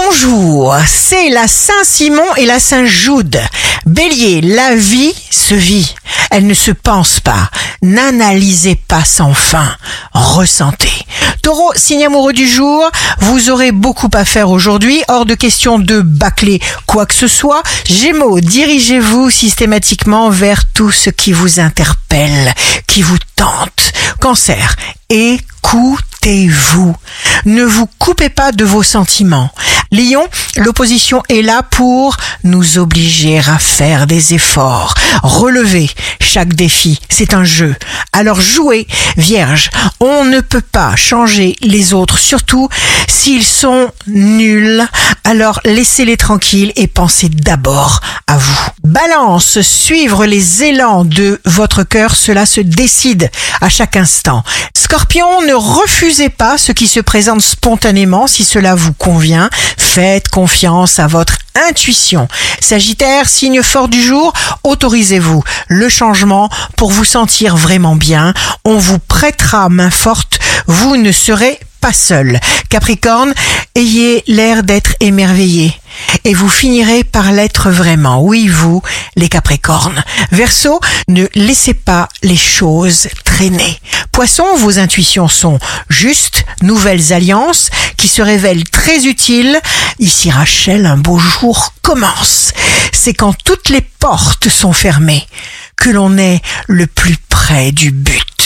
Bonjour, c'est la Saint-Simon et la Saint-Joude. Bélier, la vie se vit, elle ne se pense pas. N'analysez pas sans fin, ressentez. Taureau, signe amoureux du jour, vous aurez beaucoup à faire aujourd'hui, hors de question de bâcler quoi que ce soit. Gémeaux, dirigez-vous systématiquement vers tout ce qui vous interpelle, qui vous tente. Cancer, écoutez-vous. Ne vous coupez pas de vos sentiments. Lion, l'opposition est là pour nous obliger à faire des efforts. Relevez chaque défi, c'est un jeu. Alors jouez, Vierge, on ne peut pas changer les autres, surtout s'ils sont nuls. Alors laissez-les tranquilles et pensez d'abord à vous. Balance, suivre les élans de votre cœur, cela se décide à chaque instant. Scorpion, ne refusez pas ce qui se présente spontanément si cela vous convient. Faites confiance à votre intuition. Sagittaire, signe fort du jour, autorisez-vous le changement pour vous sentir vraiment bien. On vous prêtera main forte, vous ne serez pas seul. Capricorne, ayez l'air d'être émerveillé et vous finirez par l'être vraiment. Oui, vous, les Capricornes. Verseau, ne laissez pas les choses traîner. Poisson, vos intuitions sont justes, nouvelles alliances qui se révèlent très utiles. Ici Rachel, un beau jour commence. C'est quand toutes les portes sont fermées que l'on est le plus près du but.